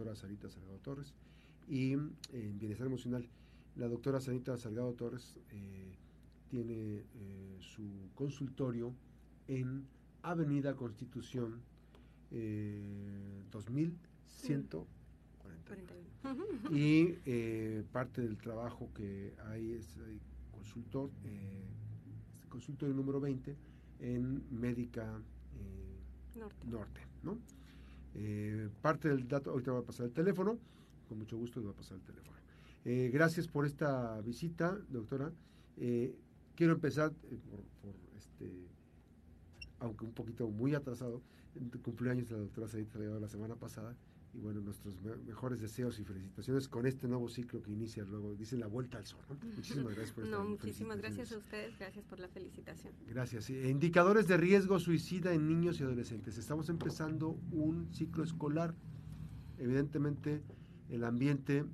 doctora Sarita Salgado Torres. Y en bienestar emocional, la doctora Sarita Salgado Torres tiene su consultorio en Avenida Constitución 2141. Y parte del trabajo que hay es consultor, eh, consultorio número 20 en Médica Norte. ¿no? Eh, parte del dato, ahorita va a pasar el teléfono, con mucho gusto le va a pasar el teléfono. Eh, gracias por esta visita, doctora. Eh, quiero empezar por, este, aunque un poquito muy atrasado, cumpleaños de la doctora Said la semana pasada y bueno, nuestros mejores deseos y felicitaciones con este nuevo ciclo que inicia luego, dice la vuelta al sol. Muchísimas gracias por No, muchísimas gracias a ustedes, gracias por la felicitación. Gracias. Indicadores de riesgo suicida en niños y adolescentes. Estamos empezando un ciclo escolar. Evidentemente, el ambiente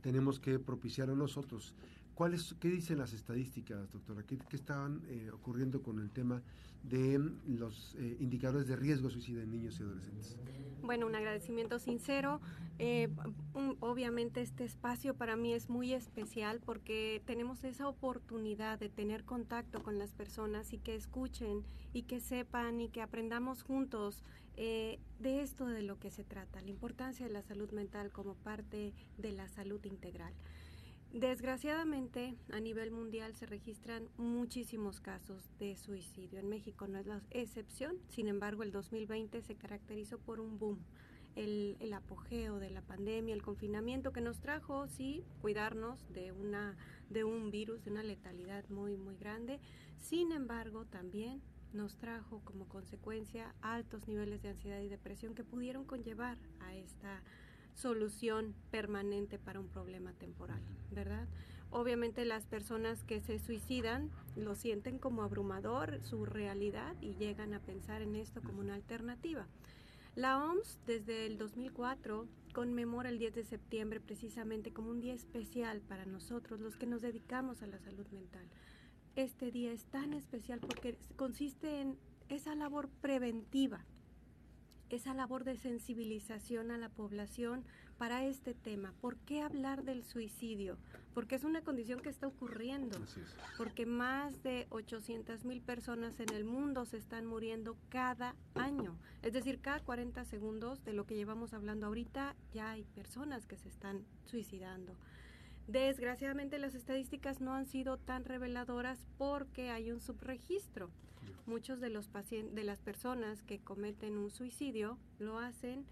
tenemos que propiciar a nosotros. ¿Cuáles, ¿Qué dicen las estadísticas, doctora? ¿Qué, qué estaban eh, ocurriendo con el tema de los eh, indicadores de riesgo suicida en niños y adolescentes? Bueno, un agradecimiento sincero. Eh, obviamente este espacio para mí es muy especial porque tenemos esa oportunidad de tener contacto con las personas y que escuchen y que sepan y que aprendamos juntos de esto de lo que se trata, la importancia de la salud mental como parte de la salud integral. Desgraciadamente, a nivel mundial se registran muchísimos casos de suicidio. En México no es la excepción, sin embargo, el 2020 se caracterizó por un boom. El, apogeo de la pandemia, el confinamiento que nos trajo, sí, cuidarnos de, una, de un virus, de una letalidad muy, muy grande. Sin embargo, también nos trajo como consecuencia altos niveles de ansiedad y depresión que pudieron conllevar a esta solución permanente para un problema temporal, ¿verdad? Obviamente las personas que se suicidan lo sienten como abrumador su realidad y llegan a pensar en esto como una alternativa. La OMS desde el 2004 conmemora el 10 de septiembre precisamente como un día especial para nosotros, los que nos dedicamos a la salud mental. Este día es tan especial porque consiste en esa labor preventiva esa labor de sensibilización a la población para este tema. ¿Por qué hablar del suicidio? Porque es una condición que está ocurriendo. Porque más de 800 mil personas en el mundo se están muriendo cada año. Es decir, cada 40 segundos de lo que llevamos hablando ahorita, ya hay personas que se están suicidando. Desgraciadamente las estadísticas no han sido tan reveladoras porque hay un subregistro muchos de los pacientes, de las personas que cometen un suicidio lo hacen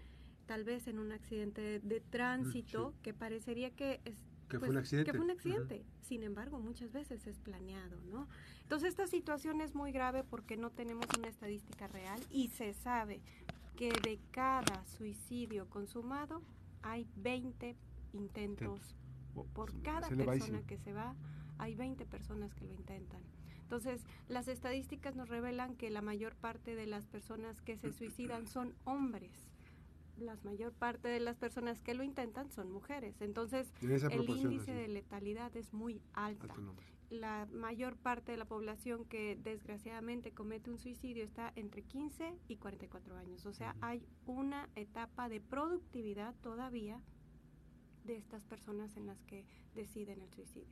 tal vez en un accidente de, tránsito que parecería que es que fue un pues, accidente. Que fue un accidente. Sin embargo, muchas veces es planeado, ¿no? Entonces, esta situación es muy grave porque no tenemos una estadística real y se sabe que de cada suicidio consumado hay 20 intentos. Por cada persona que se va, hay 20 personas que lo intentan. Entonces, las estadísticas nos revelan que la mayor parte de las personas que se suicidan son hombres. La mayor parte de las personas que lo intentan son mujeres. Entonces, el índice de letalidad es muy alto. La mayor parte de la población que desgraciadamente comete un suicidio está entre 15 y 44 años. O sea, hay una etapa de productividad todavía de estas personas en las que deciden el suicidio.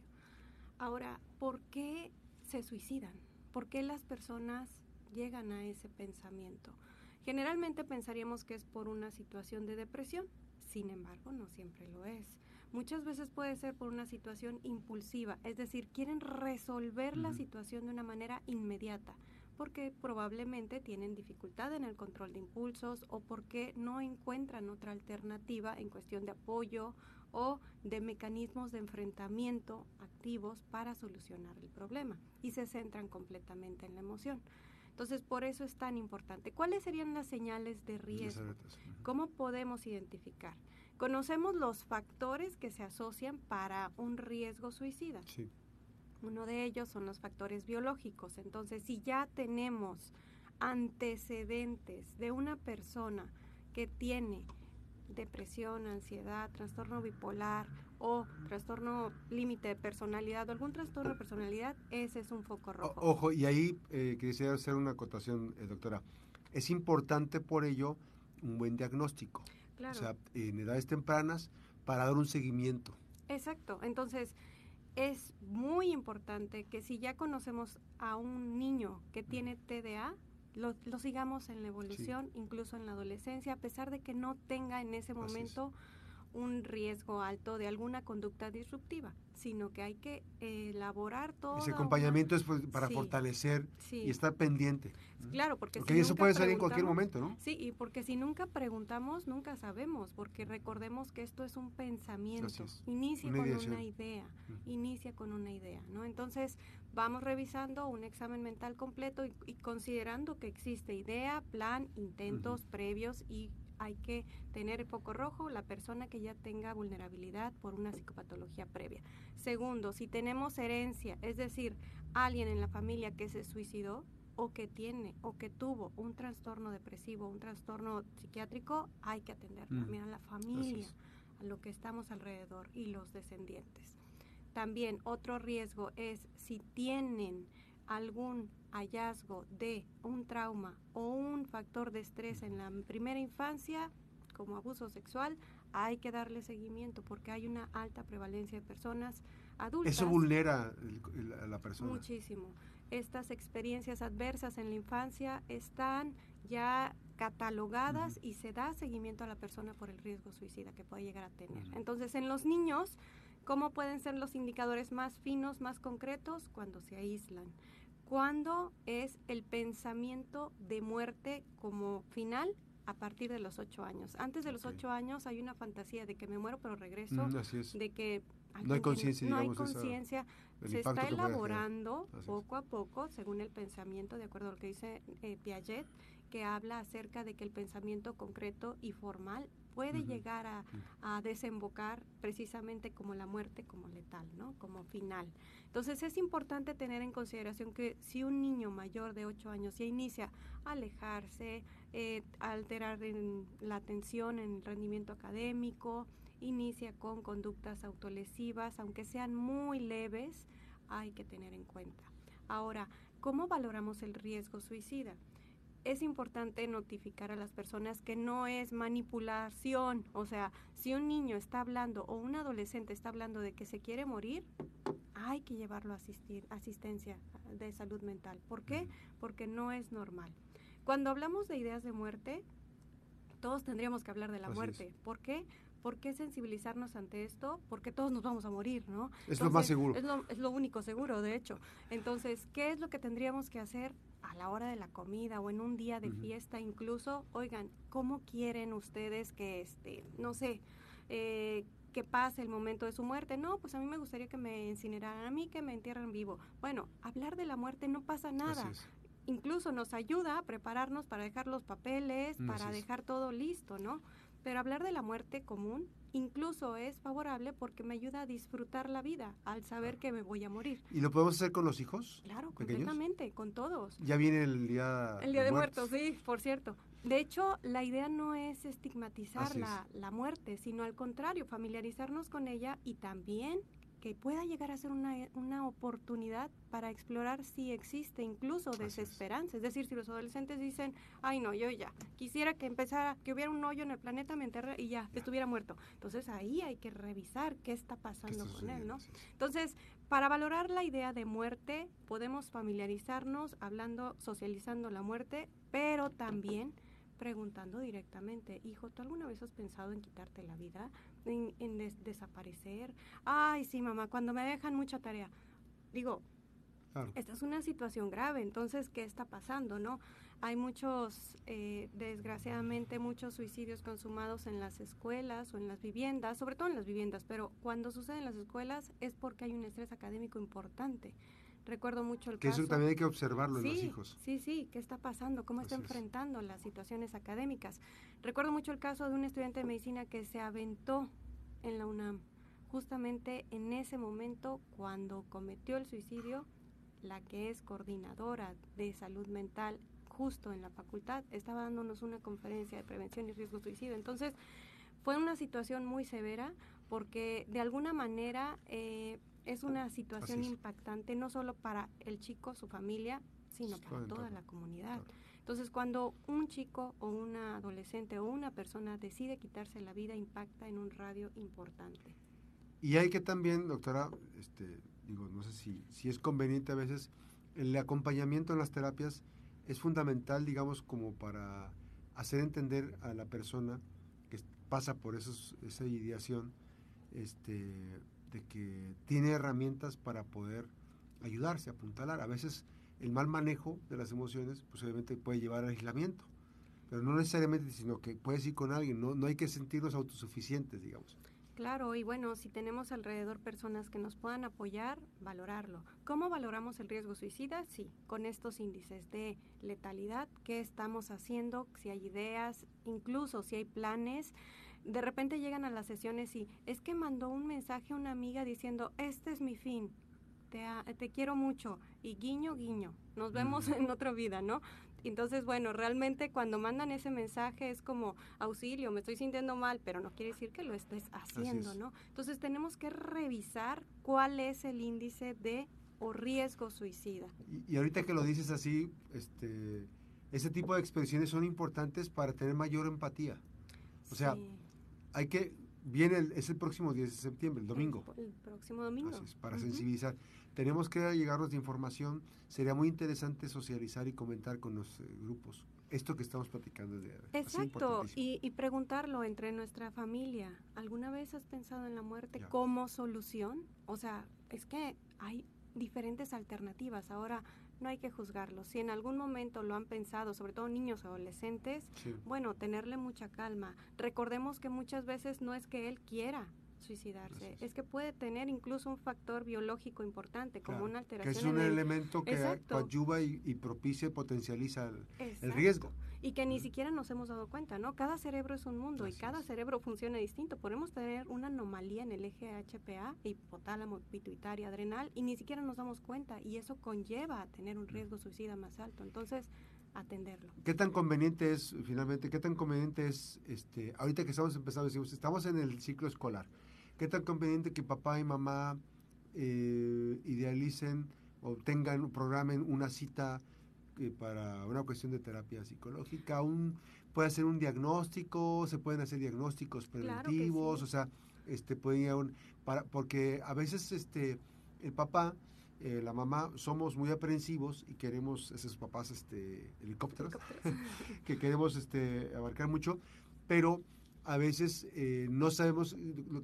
Ahora, ¿por qué se suicidan? ¿Por qué las personas llegan a ese pensamiento? Generalmente pensaríamos que es por una situación de depresión, sin embargo no siempre lo es. Muchas veces puede ser por una situación impulsiva, es decir, quieren resolver la situación de una manera inmediata, porque probablemente tienen dificultad en el control de impulsos o porque no encuentran otra alternativa en cuestión de apoyo o de mecanismos de enfrentamiento activos para solucionar el problema y se centran completamente en la emoción. Entonces, por eso es tan importante. ¿Cuáles serían las señales de riesgo? ¿Cómo podemos identificar? Conocemos los factores que se asocian para un riesgo suicida. Uno de ellos son los factores biológicos. Entonces, si ya tenemos antecedentes de una persona que tiene depresión, ansiedad, trastorno bipolar o trastorno límite de personalidad o algún trastorno de personalidad, ese es un foco rojo. ojo, y ahí eh, quisiera hacer una acotación, eh, doctora. Es importante por ello un buen diagnóstico. O sea, en edades tempranas para dar un seguimiento. Exacto. Entonces, es muy importante que si ya conocemos a un niño que tiene TDA, lo, sigamos en la evolución, incluso en la adolescencia, a pesar de que no tenga en ese momento un riesgo alto de alguna conducta disruptiva, sino que hay que elaborar todo. Ese acompañamiento es pues, para fortalecer y estar pendiente. Claro, porque, eso puede salir en cualquier momento, ¿no? Sí, y porque si nunca preguntamos, nunca sabemos, porque recordemos que esto es un pensamiento. Inicia con una idea, inicia con una idea, ¿no? Entonces, vamos revisando un examen mental completo y, considerando que existe idea, plan, intentos previos y hay que tener el foco rojo la persona que ya tenga vulnerabilidad por una psicopatología previa. Segundo, si tenemos herencia, es decir, alguien en la familia que se suicidó o que tiene o que tuvo un trastorno depresivo, un trastorno psiquiátrico, hay que atender mm. también a la familia, a lo que estamos alrededor y los descendientes. También otro riesgo es si tienen algún hallazgo de un trauma o un factor de estrés en la primera infancia, como abuso sexual, hay que darle seguimiento porque hay una alta prevalencia de personas adultas. Eso vulnera a la persona. Muchísimo. Estas experiencias adversas en la infancia están ya catalogadas y se da seguimiento a la persona por el riesgo suicida que puede llegar a tener. Entonces, en los niños, ¿cómo pueden ser los indicadores más finos, más concretos? Cuando se aíslan ¿Cuándo es el pensamiento de muerte como final? A partir de los ocho años. Antes de los ocho años hay una fantasía de que me muero pero regreso, mm, de que no hay conciencia, no hay conciencia. Se está elaborando poco a poco, según el pensamiento, de acuerdo a lo que dice eh, Piaget, que habla acerca de que el pensamiento concreto y formal puede llegar a, desembocar precisamente como la muerte como letal, ¿no? Como final. Entonces es importante tener en consideración que si un niño mayor de 8 años ya inicia a alejarse, eh, a alterar la atención en el rendimiento académico, inicia con conductas autolesivas, aunque sean muy leves, hay que tener en cuenta. Ahora, ¿cómo valoramos el riesgo suicida? Es importante notificar a las personas que no es manipulación. O sea, si un niño está hablando o un adolescente está hablando de que se quiere morir, hay que llevarlo a asistir, asistencia de salud mental. ¿Por qué? Porque no es normal. Cuando hablamos de ideas de muerte, todos tendríamos que hablar de la muerte. ¿Por qué? ¿Por qué sensibilizarnos ante esto? Porque todos nos vamos a morir, ¿no? Es lo más seguro. Es lo, es lo único seguro, de hecho. Entonces, ¿qué es lo que tendríamos que hacer? a la hora de la comida o en un día de fiesta incluso, oigan, ¿cómo quieren ustedes que, este, no sé, eh, que pase el momento de su muerte? No, pues a mí me gustaría que me incineraran, a mí que me entierren vivo. Bueno, hablar de la muerte no pasa nada. Incluso nos ayuda a prepararnos para dejar los papeles, para dejar todo listo, ¿no? Pero hablar de la muerte común incluso es favorable porque me ayuda a disfrutar la vida al saber que me voy a morir. ¿Y lo podemos hacer con los hijos? Claro, completamente, con todos. Ya viene el día El día de, muertos. sí, por cierto. De hecho, la idea no es estigmatizar la, la muerte, sino al contrario, familiarizarnos con ella y también que pueda llegar a ser una, una oportunidad para explorar si existe incluso desesperanza. Es. decir, si los adolescentes dicen, ay no, yo ya, quisiera que empezara, que hubiera un hoyo en el planeta, me enterre y ya, estuviera muerto. Entonces ahí hay que revisar qué está pasando con él, ¿no? Entonces, para valorar la idea de muerte, podemos familiarizarnos hablando, socializando la muerte, pero también preguntando directamente, hijo, ¿tú alguna vez has pensado en quitarte la vida? ¿En, desaparecer? Ay, sí, mamá, cuando me dejan mucha tarea. Digo, esta es una situación grave, entonces, ¿qué está pasando, no? Hay muchos, eh, desgraciadamente, muchos suicidios consumados en las escuelas o en las viviendas, sobre todo en las viviendas, pero cuando sucede en las escuelas es porque hay un estrés académico importante. Recuerdo mucho el que eso también hay que observarlo en los hijos. Sí, sí, ¿qué está pasando? ¿Cómo está enfrentando las situaciones académicas? Recuerdo mucho el caso de un estudiante de medicina que se aventó en la UNAM. Justamente en ese momento, cuando cometió el suicidio, la que es coordinadora de salud mental justo en la facultad, estaba dándonos una conferencia de prevención y riesgo suicidio. Entonces, fue una situación muy severa porque de alguna manera eh, es una situación impactante no solo para el chico, su familia, sino para toda la comunidad. Entonces, cuando un chico o una adolescente o una persona decide quitarse la vida, impacta en un radio importante. Y hay que también, doctora, este, digo, no sé si, si es conveniente a veces, el acompañamiento en las terapias es fundamental, digamos, como para hacer entender a la persona que pasa por esos, esa ideación, este, de que tiene herramientas para poder ayudarse, apuntalar. A veces el mal manejo de las emociones, pues obviamente puede llevar al aislamiento, pero no necesariamente, sino que puedes ir con alguien, no, no hay que sentirnos autosuficientes, digamos. Claro, y bueno, si tenemos alrededor personas que nos puedan apoyar, valorarlo. ¿Cómo valoramos el riesgo suicida? Sí, con estos índices de letalidad, qué estamos haciendo, si hay ideas, incluso si hay planes. De repente llegan a las sesiones y es que mandó un mensaje a una amiga diciendo, este es mi fin, te, te quiero mucho, y guiño, guiño, nos vemos en otra vida, ¿no? Entonces, bueno, realmente cuando mandan ese mensaje es como auxilio, me estoy sintiendo mal, pero no quiere decir que lo estés haciendo, ¿no? Entonces tenemos que revisar cuál es el índice de o riesgo suicida. Y, ahorita que lo dices así, este, ese tipo de expresiones son importantes para tener mayor empatía. O sea, hay que viene el, es el próximo 10 de septiembre, el domingo. El, próximo domingo. para sensibilizar tenemos que llegarnos de información. Sería muy interesante socializar y comentar con los eh, grupos esto que estamos platicando de Exacto, y, y, preguntarlo entre nuestra familia. ¿Alguna vez has pensado en la muerte como solución? O sea, es que hay diferentes alternativas. Ahora no hay que juzgarlo. Si en algún momento lo han pensado, sobre todo niños adolescentes, bueno, tenerle mucha calma. Recordemos que muchas veces no es que él quiera, suicidarse. Es que puede tener incluso un factor biológico importante, como una alteración. Que es un elemento que ayuda y, y, propicia, potencializa el, riesgo. Y que ni siquiera nos hemos dado cuenta, ¿no? Cada cerebro es un mundo y cada cerebro funciona distinto. Podemos tener una anomalía en el eje HPA, hipotálamo, pituitaria, adrenal, y ni siquiera nos damos cuenta. Y eso conlleva a tener un riesgo suicida más alto. Entonces, atenderlo. ¿Qué tan conveniente es, finalmente, qué tan conveniente es, este, ahorita que estamos empezando, decimos, estamos en el ciclo escolar, ¿Qué tan conveniente que papá y mamá eh, idealicen o tengan, programen una cita eh, para una cuestión de terapia psicológica? Un, puede hacer un diagnóstico, se pueden hacer diagnósticos preventivos, o sea, este puede un, para, porque a veces este el papá eh, la mamá somos muy aprensivos y queremos esos papás este helicópteros, que queremos este abarcar mucho pero a veces eh, no sabemos,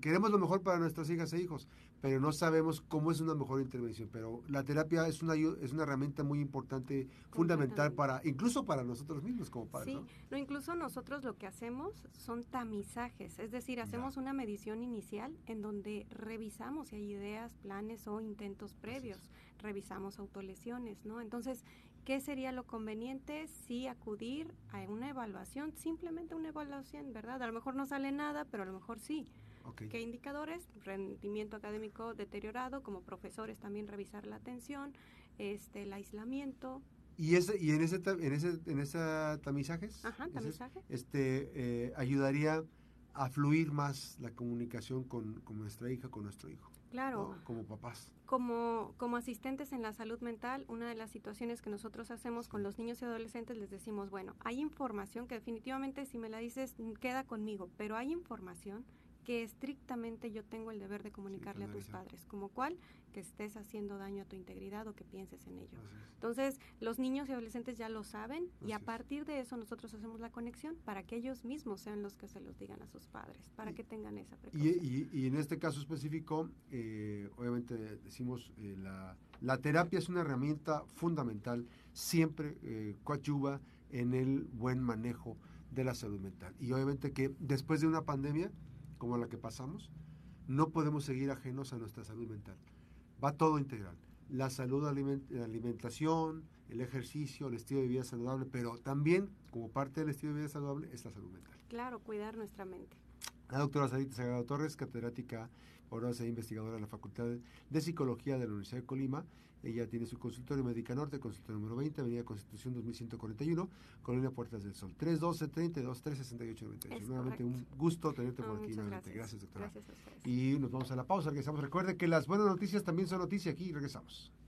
queremos lo mejor para nuestras hijas e hijos, pero no sabemos cómo es una mejor intervención. Pero la terapia es una, es una herramienta muy importante, fundamental para, incluso para nosotros mismos como padres. Sí, ¿no? incluso nosotros lo que hacemos son tamizajes, es decir, hacemos una medición inicial en donde revisamos si hay ideas, planes o intentos previos, revisamos autolesiones, ¿no? Entonces, ¿Qué sería lo conveniente? Sí, acudir a una evaluación, simplemente una evaluación, ¿verdad? A lo mejor no sale nada, pero a lo mejor sí. ¿Qué indicadores? Rendimiento académico deteriorado, como profesores también revisar la atención, este, el aislamiento. ¿Y, ese, y en ese en ese en esa tamizajes? Ajá, tamizaje. este, eh, ayudaría a fluir más la comunicación con, con nuestra hija, con nuestro hijo. Claro. Como papás. Como, como asistentes en la salud mental, una de las situaciones que nosotros hacemos con los niños y adolescentes les decimos, bueno, hay información que definitivamente si me la dices queda conmigo, pero hay información que estrictamente yo tengo el deber de comunicarle a tus padres, como cual que estés haciendo daño a tu integridad o que pienses en ello. Entonces, los niños y adolescentes ya lo saben y a partir de eso nosotros hacemos la conexión para que ellos mismos sean los que se los digan a sus padres, para que tengan esa precaución. Y, en este caso específico, eh, obviamente decimos, eh, la, la, terapia es una herramienta fundamental, siempre eh, coadyuva en el buen manejo de la salud mental. Y obviamente que después de una pandemia, como la que pasamos, no podemos seguir ajenos a nuestra salud mental. Va todo integral. La salud, la alimentación, el ejercicio, el estilo de vida saludable, pero también como parte del estilo de vida saludable es la salud mental. Claro, cuidar nuestra mente. La doctora Sarita Sagrado Torres, catedrática, ahora e investigadora en la Facultad de Psicología de la Universidad de Colima, ella tiene su consultorio Médica Norte, consultorio número 20, Avenida Constitución 2141, Colonia Puertas del Sol. 312 32 368 98. Nuevamente un gusto tenerte por aquí. Nuevamente. Gracias. doctora. Gracias a y nos vamos a la pausa. Regresamos. Recuerde que las buenas noticias también son noticias aquí. Regresamos.